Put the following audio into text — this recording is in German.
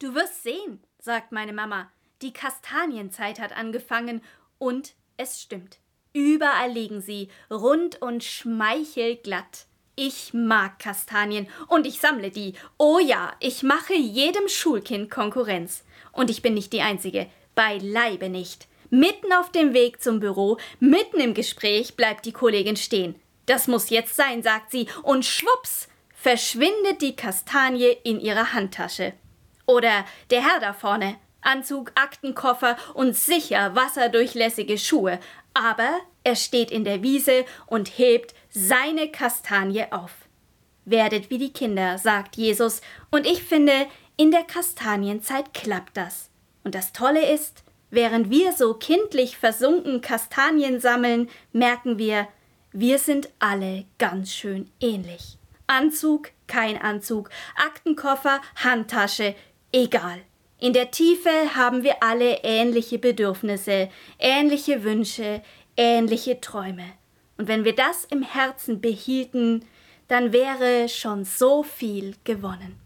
Du wirst sehen, sagt meine Mama. Die Kastanienzeit hat angefangen und es stimmt. Überall liegen sie, rund und schmeichelglatt. Ich mag Kastanien und ich sammle die. Oh ja, ich mache jedem Schulkind Konkurrenz. Und ich bin nicht die Einzige, beileibe nicht. Mitten auf dem Weg zum Büro, mitten im Gespräch bleibt die Kollegin stehen. Das muss jetzt sein, sagt sie, und schwupps verschwindet die Kastanie in ihrer Handtasche. Oder der Herr da vorne, Anzug, Aktenkoffer und sicher wasserdurchlässige Schuhe, aber er steht in der Wiese und hebt seine Kastanie auf. Werdet wie die Kinder, sagt Jesus, und ich finde, in der Kastanienzeit klappt das. Und das Tolle ist, während wir so kindlich versunken Kastanien sammeln, merken wir, wir sind alle ganz schön ähnlich. Anzug, kein Anzug, Aktenkoffer, Handtasche, egal. In der Tiefe haben wir alle ähnliche Bedürfnisse, ähnliche Wünsche, ähnliche Träume. Und wenn wir das im Herzen behielten, dann wäre schon so viel gewonnen.